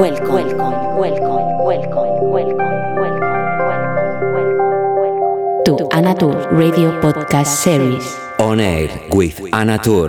welcome, welcome, welcome, welcome, welcome, welcome, welcome, to Anatur Radio Podcast Series. On air with Anatur.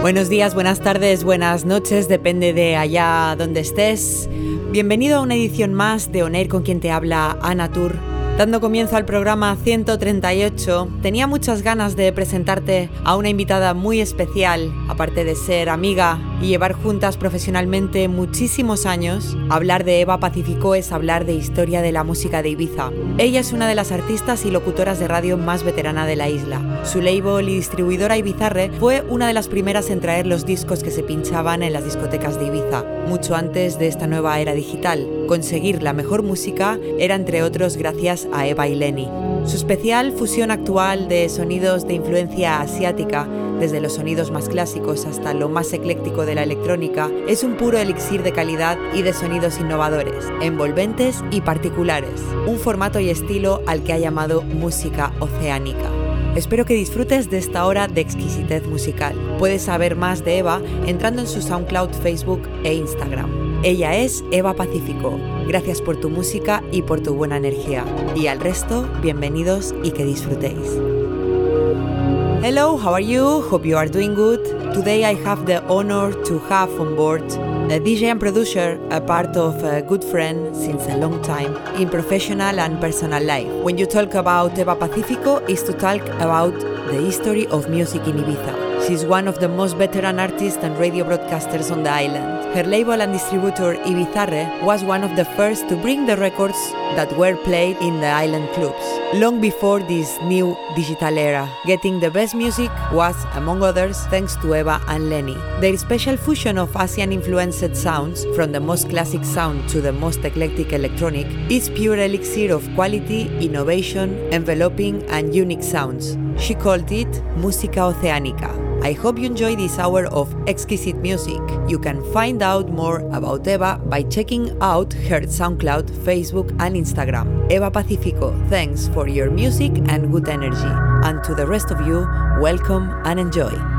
Buenos días, buenas tardes, buenas noches, depende de allá donde estés. Bienvenido a una edición más de Oner con quien te habla Ana Tour. Dando comienzo al programa 138, tenía muchas ganas de presentarte a una invitada muy especial, aparte de ser amiga y llevar juntas profesionalmente muchísimos años, hablar de Eva Pacífico es hablar de historia de la música de Ibiza. Ella es una de las artistas y locutoras de radio más veterana de la isla. Su label y distribuidora Ibizarre fue una de las primeras en traer los discos que se pinchaban en las discotecas de Ibiza, mucho antes de esta nueva era digital. Conseguir la mejor música era entre otros gracias a Eva y Lenny. Su especial fusión actual de sonidos de influencia asiática desde los sonidos más clásicos hasta lo más ecléctico de la electrónica, es un puro elixir de calidad y de sonidos innovadores, envolventes y particulares, un formato y estilo al que ha llamado música oceánica. Espero que disfrutes de esta hora de exquisitez musical. Puedes saber más de Eva entrando en su SoundCloud, Facebook e Instagram. Ella es Eva Pacífico. Gracias por tu música y por tu buena energía. Y al resto, bienvenidos y que disfrutéis. Hello, how are you? Hope you are doing good. Today I have the honor to have on board uh, a DJ and producer, a part of a good friend since a long time in professional and personal life. When you talk about Eva Pacifico, is to talk about the history of music in Ibiza. She's one of the most veteran artists and radio broadcasters on the island. Her label and distributor Ibizarre was one of the first to bring the records that were played in the island clubs, long before this new digital era. Getting the best music was, among others, thanks to Eva and Lenny. Their special fusion of Asian influenced sounds, from the most classic sound to the most eclectic electronic, is pure elixir of quality, innovation, enveloping, and unique sounds. She called it Música Oceánica. I hope you enjoy this hour of exquisite music. You can find out more about Eva by checking out her SoundCloud, Facebook, and Instagram. Eva Pacifico, thanks for your music and good energy. And to the rest of you, welcome and enjoy.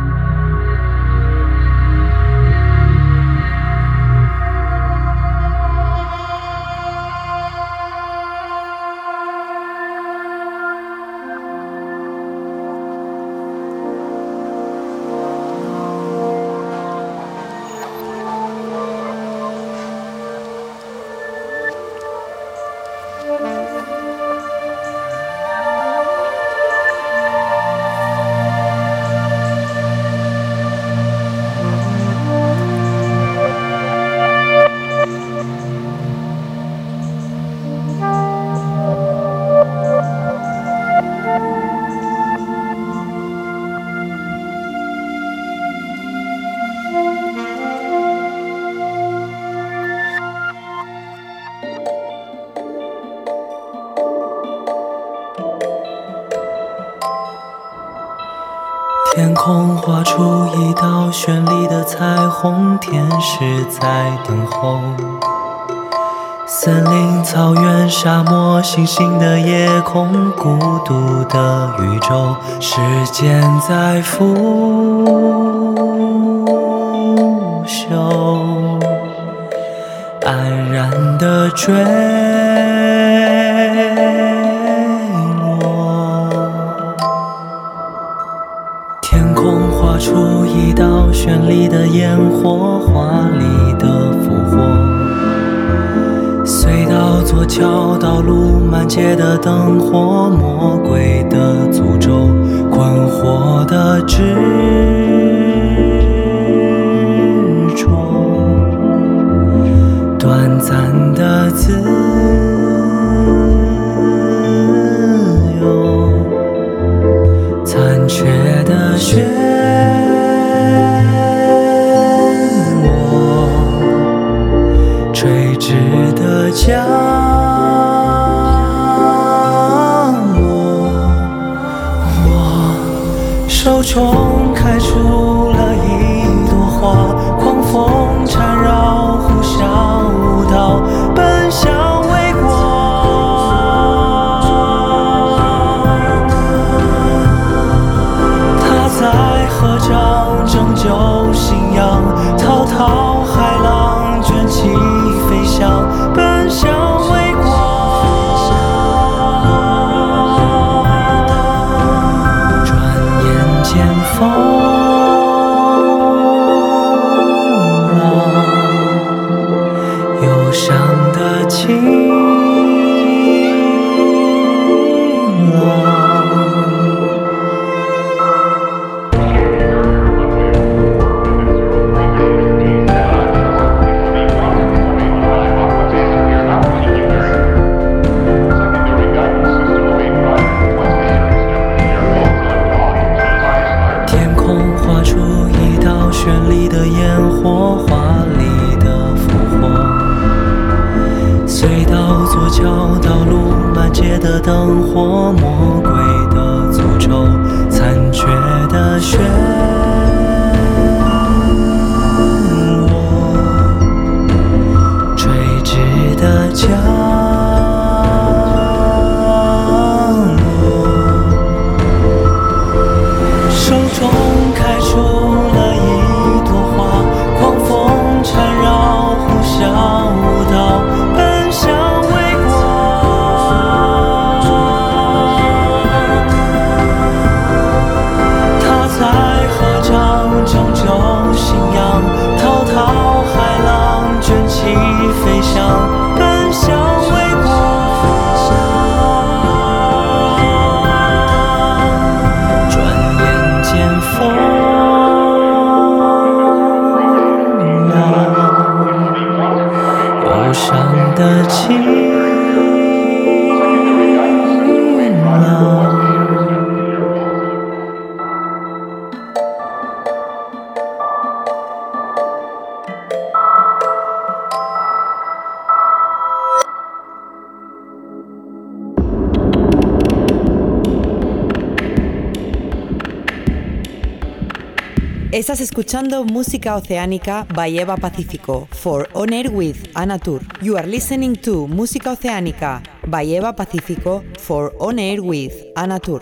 天使在等候。森林、草原、沙漠，星星的夜空，孤独的宇宙，时间在腐朽，安然的追。绚丽的烟火，华丽的复活。隧道、座桥、道路，满街的灯火，魔鬼的诅咒，困惑的执着，短暂的自由，残缺的漩重。Estás escuchando música oceánica by Pacífico for On Air with Anatur. You are listening to música oceánica by Eva Pacífico for On Air with Anatur.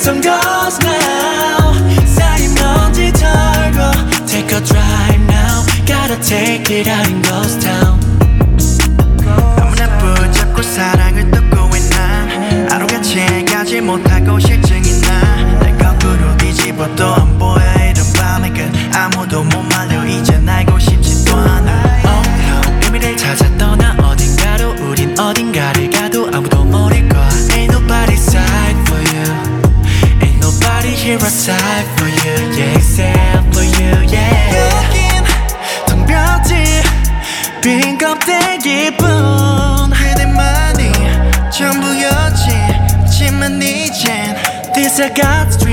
some ghosts now. 쌓인 먼지 털고. Take a drive now. Gotta take it out in ghost town. 너무나 붙잡고 사랑을 뜯고 있난 하루같이 가지 못하고 실증이 나날 거꾸로 뒤집어도 안 보여 이런 밤의 끝 아무도 못 말려 이젠 알고 싶지도 않아 Oh no. 의미를 찾아 떠나 어딘가로 우린 어딘가를 aside for you. Yeah, except for you. Yeah. 여긴 텅 비었지 빈 껍데기뿐 그대만이 전부였지 하지만 이젠 This I got dream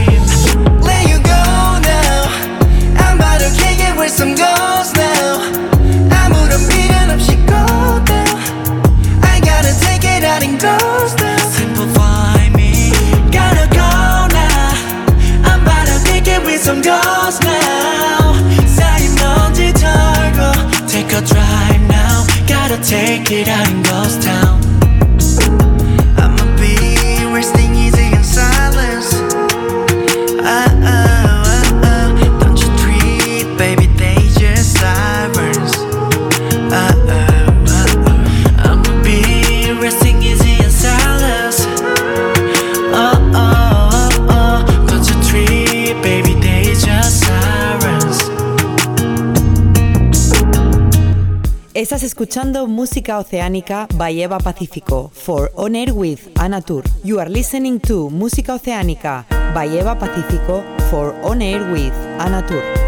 Take it out in ghost town escuchando música oceánica by Eva Pacífico for On Air with Anna Tour. You are listening to Música Oceánica by Eva Pacífico for On Air with Anna Tour.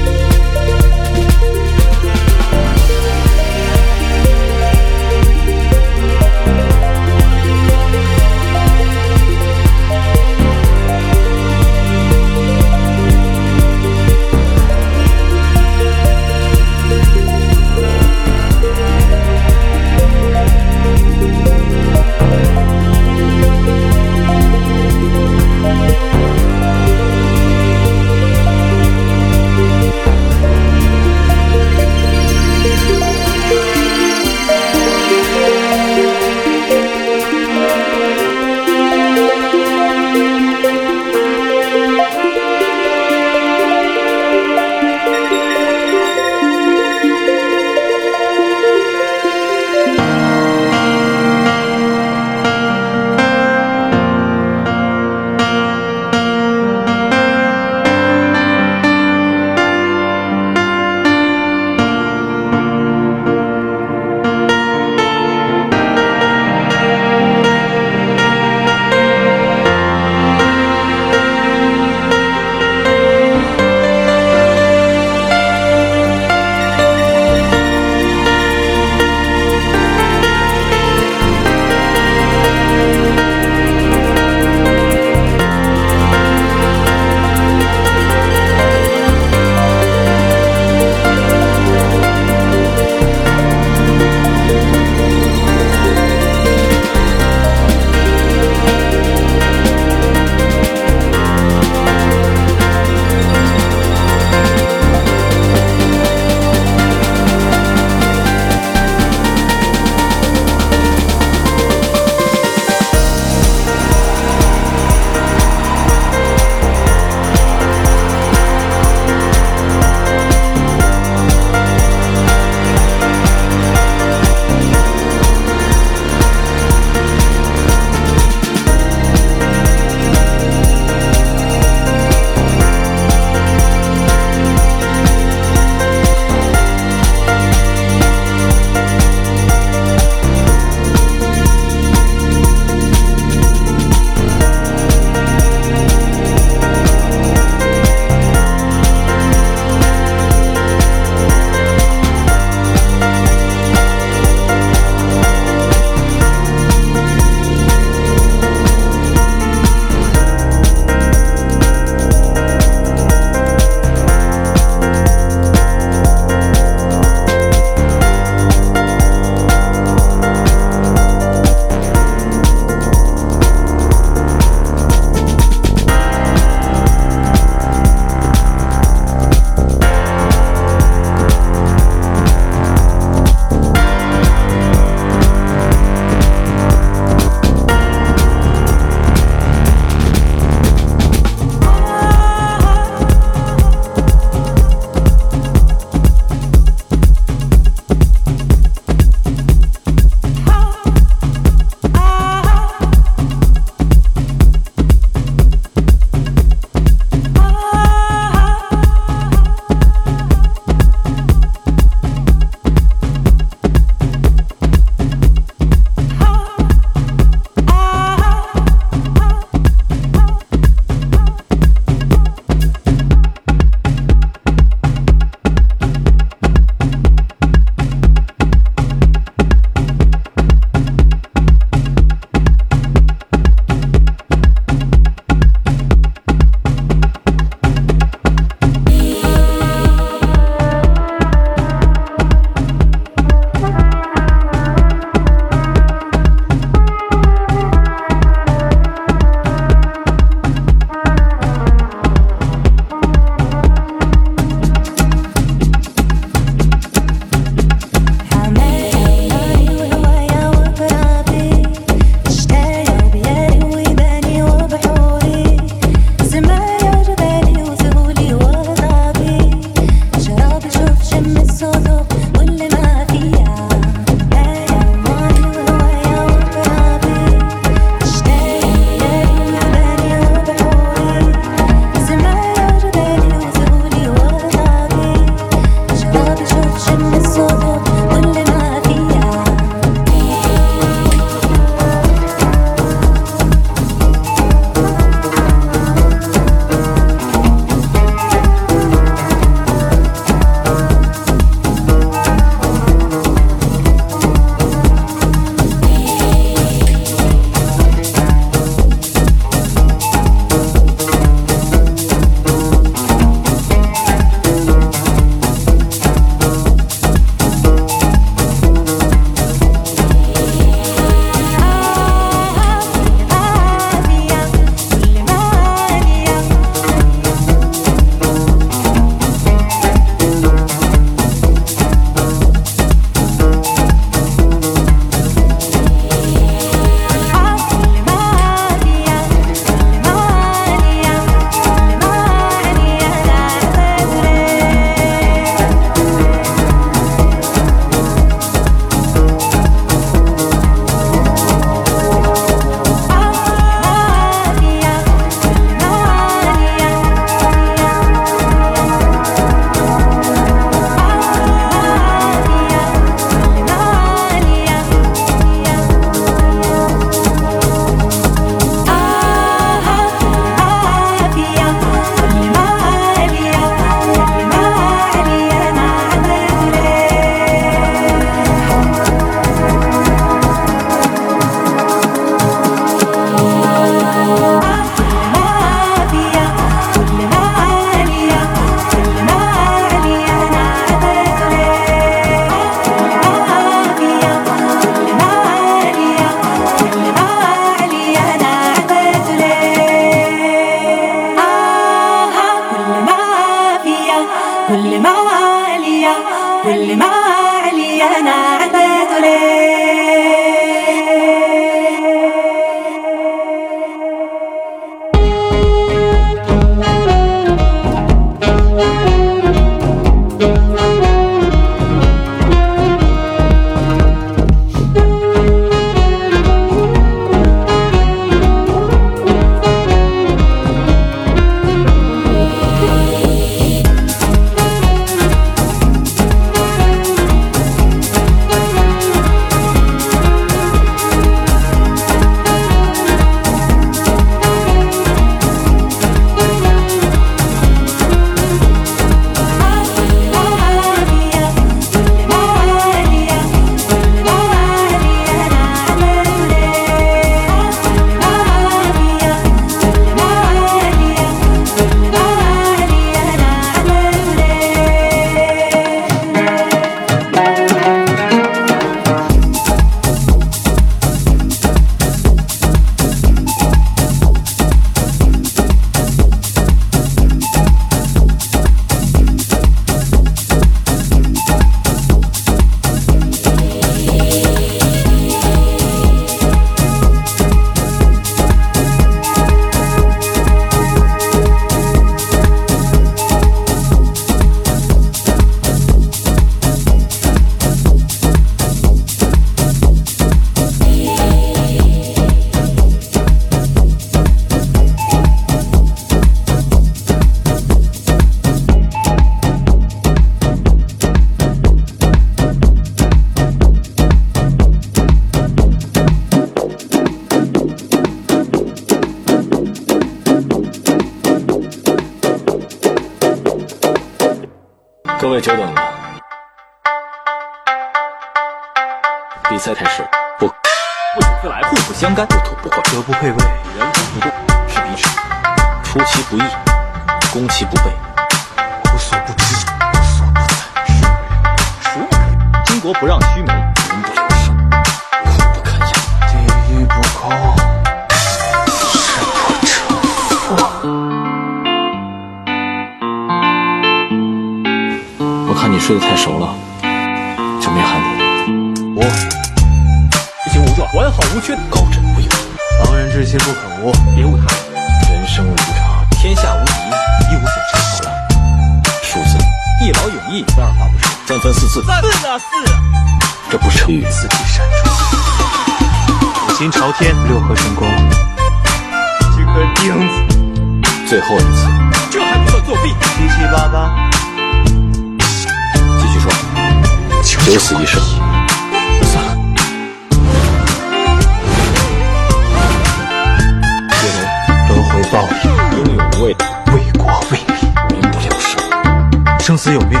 生，死有命，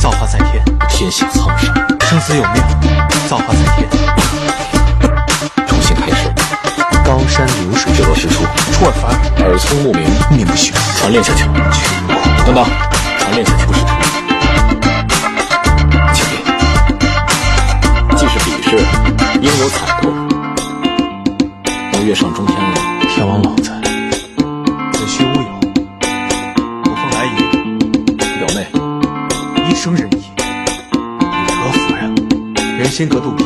造化在天。天下苍生。生死有命，造化在天。重新开始，高山流水，水落石出，出尔反尔，耳聪目明，命不虚，传练下去。等等，传练下去不是成。请便，既是比试，应有彩头。能跃上中人心隔肚皮，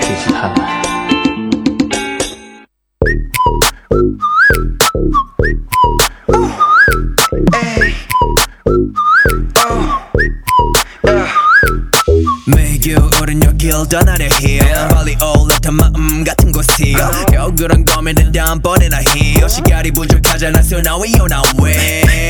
脾气贪婪。매일 우린 여길 떠나려 해 빨리 올라탄 마음 같은 곳이 겨울은 고민은 다음번에나 해 시간이 부족하잖아 so now we on our way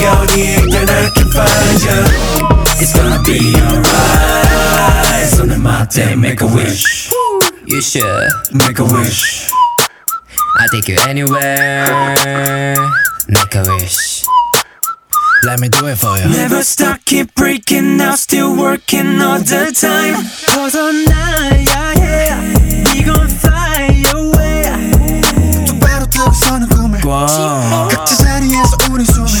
살게 네가 어디에 있든 I can find you It's gonna be alright 손을 맞대 make a wish You should make a wish. I'll take you anywhere. Make a wish. Let me do it for you. Never stop, keep breaking out, still working all the time. Cause all night, yeah, yeah. We gon' fly away. 똑바로 뜨고 서는 꿈을 Wow. 각자 자리에서 우리 숨을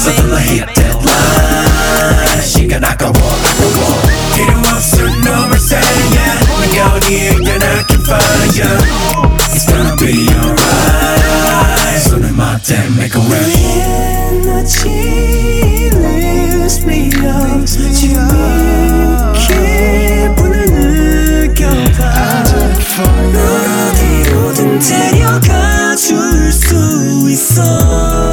Something like hit that line. 시간 아까워, 아까워. 필요 없어, 너를 saying. 네가 어디에 있든 I can find you. It's gonna be alright. 손을 맞대, make a wish. 에너지 lifts me up 지금 불을 느껴봐 널 어디로든 데려가 줄 수 있어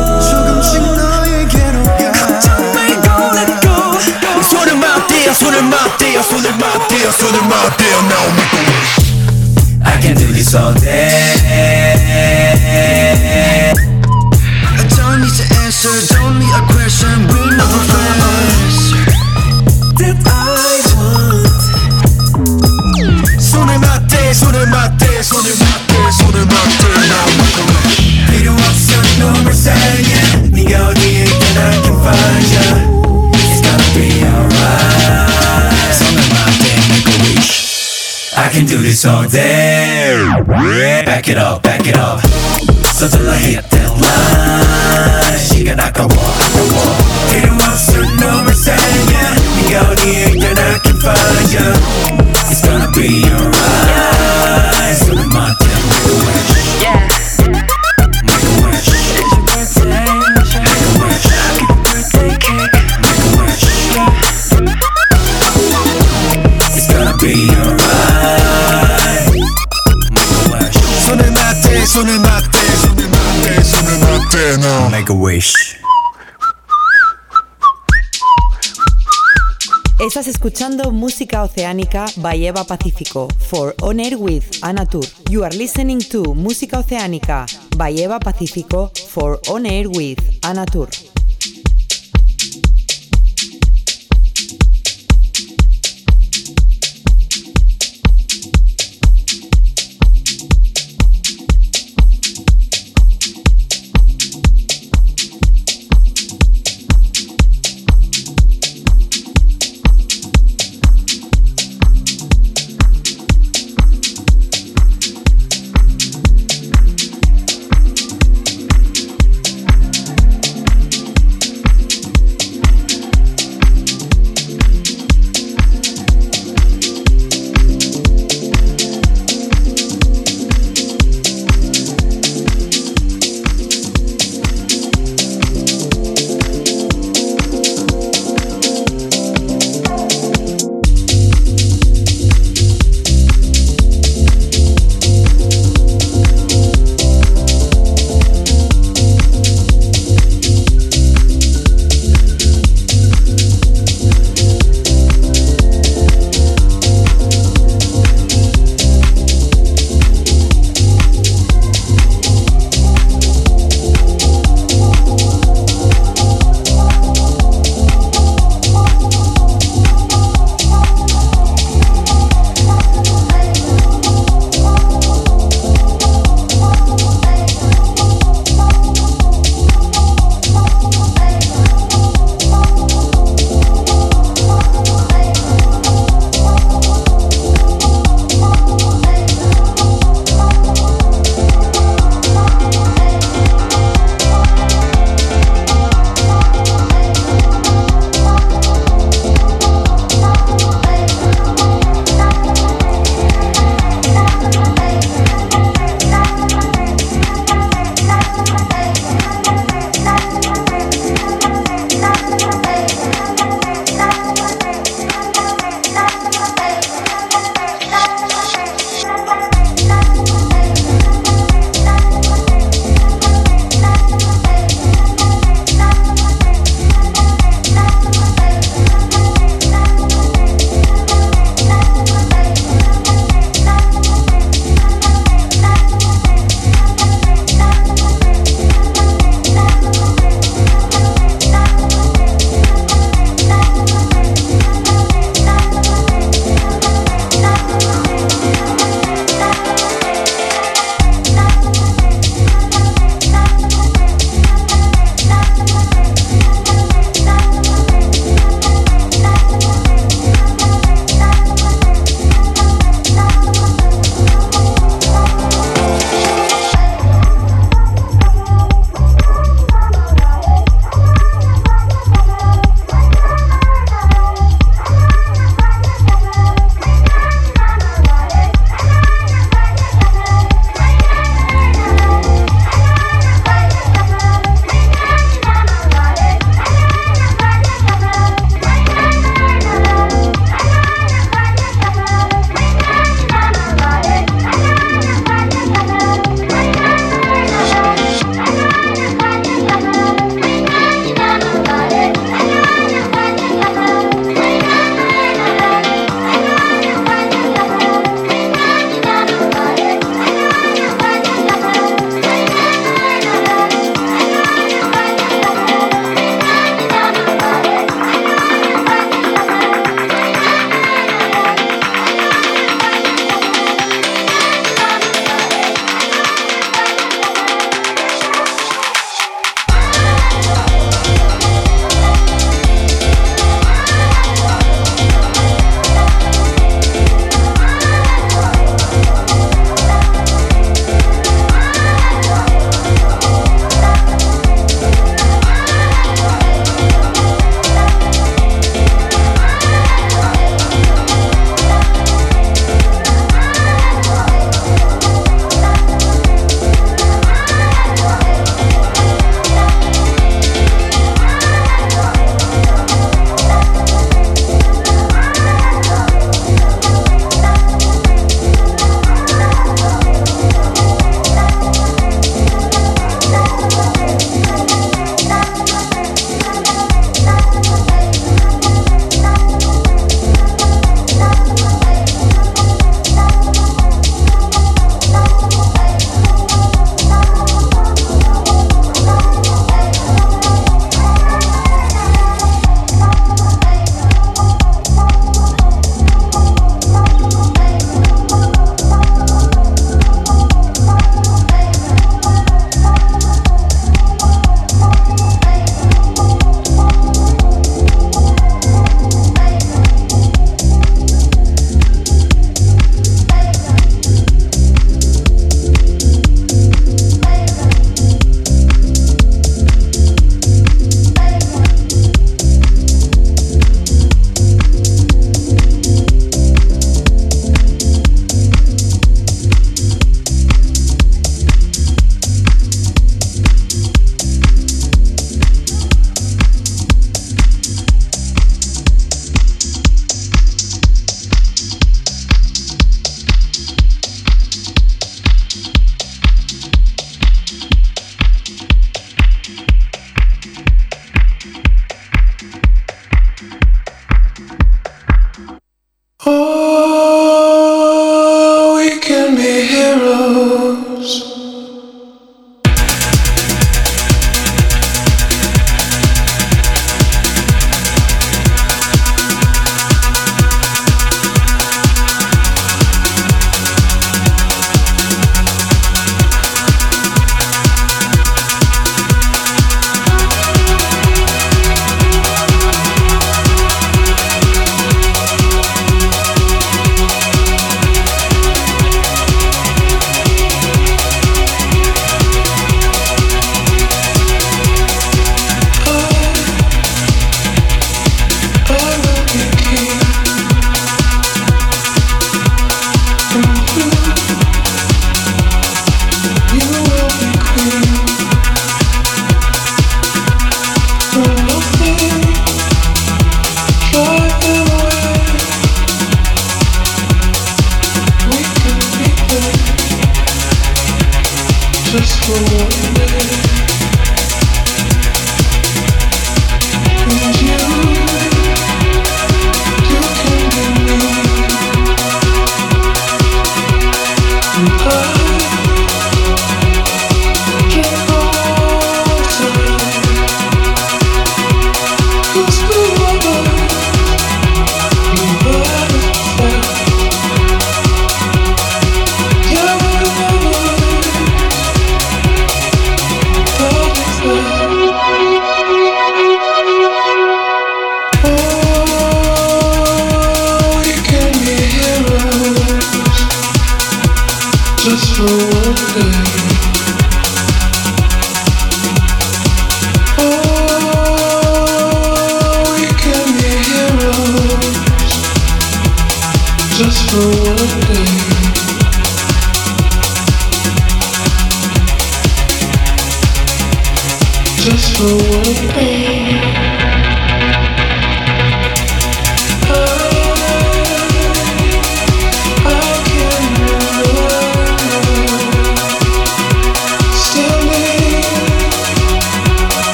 맞대요 손을 맞대요 손을 맞대요 손을 맞대요 Now make a wish I can do this all day. I don't need to answer, don't need a question, we know the first that I want 손을 맞대, 손을 맞대, 손을 맞대, 손을 맞대 Now make a wish 필요 없어, 너를 saying. 네가 어디에 있든 do this all day. Back it up, back it up. 서둘러 hit that line. 시간 아까워, 아까워. 필요 없어, 너를 saying. 네가 어디에 있든 I can find you. It's gonna be alright. A wish. Estás escuchando música oceánica by Eva Pacífico for On Air with Ana Tur. You are listening to Música Oceánica by Eva Pacífico for On Air with Ana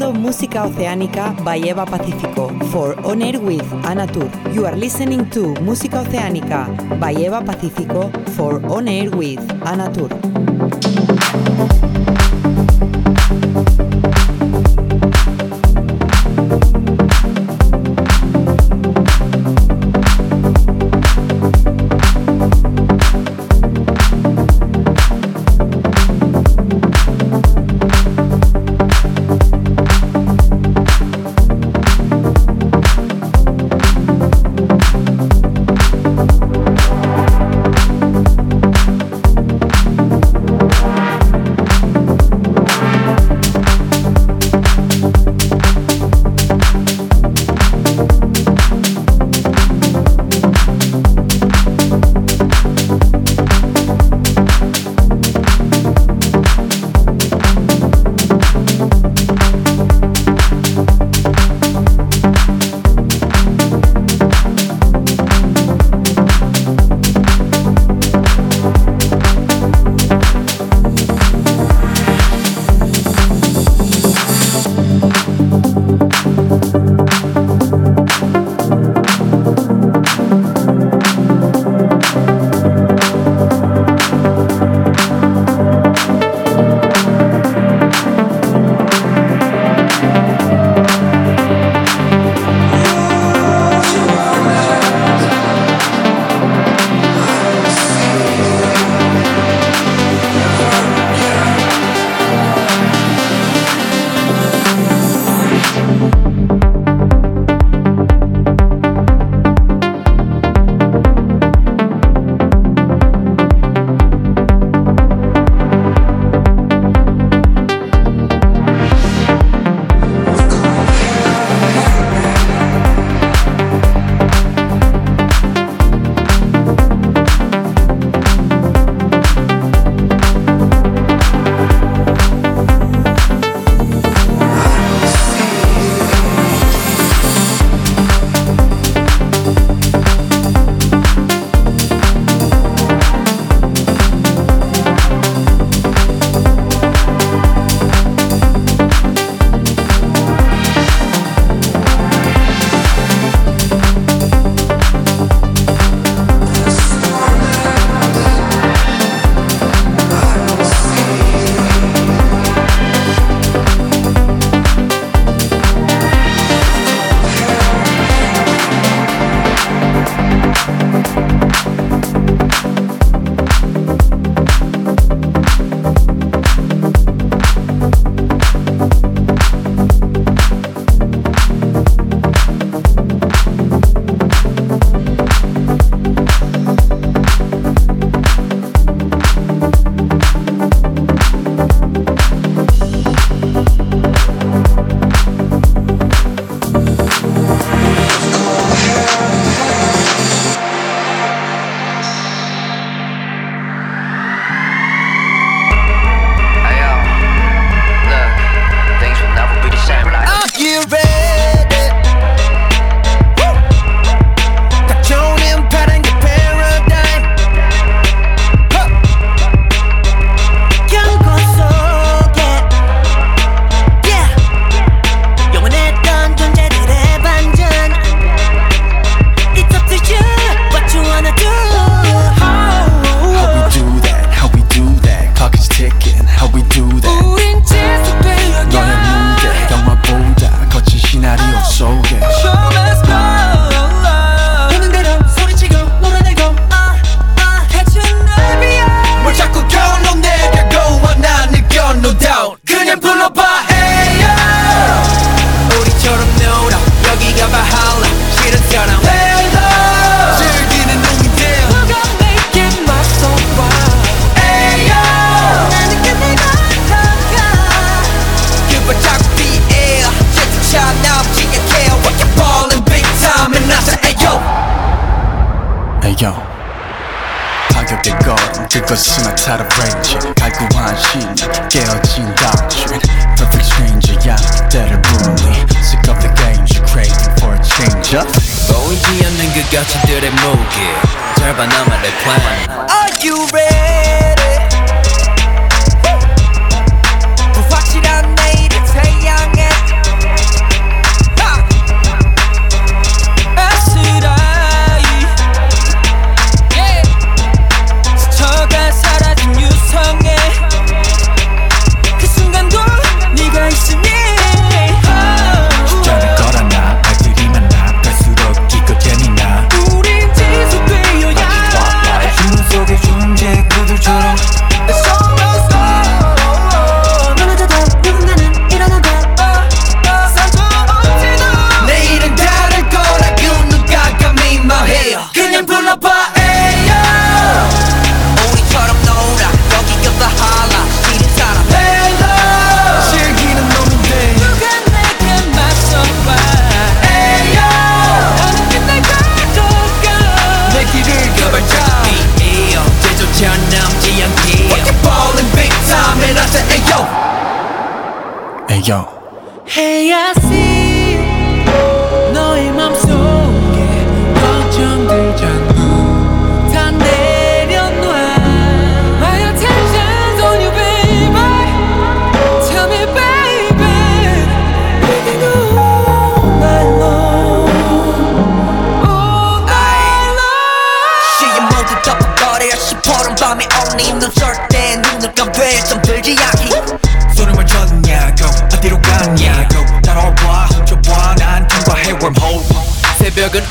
Tur. música oceánica by Pacífico for On Air with Anatur. You are listening to Música Oceánica by Eva Pacífico for On Air with Anatur.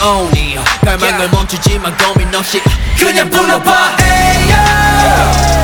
only 갈망을 멈추지만 고민 없이 그냥 불러봐. 에이요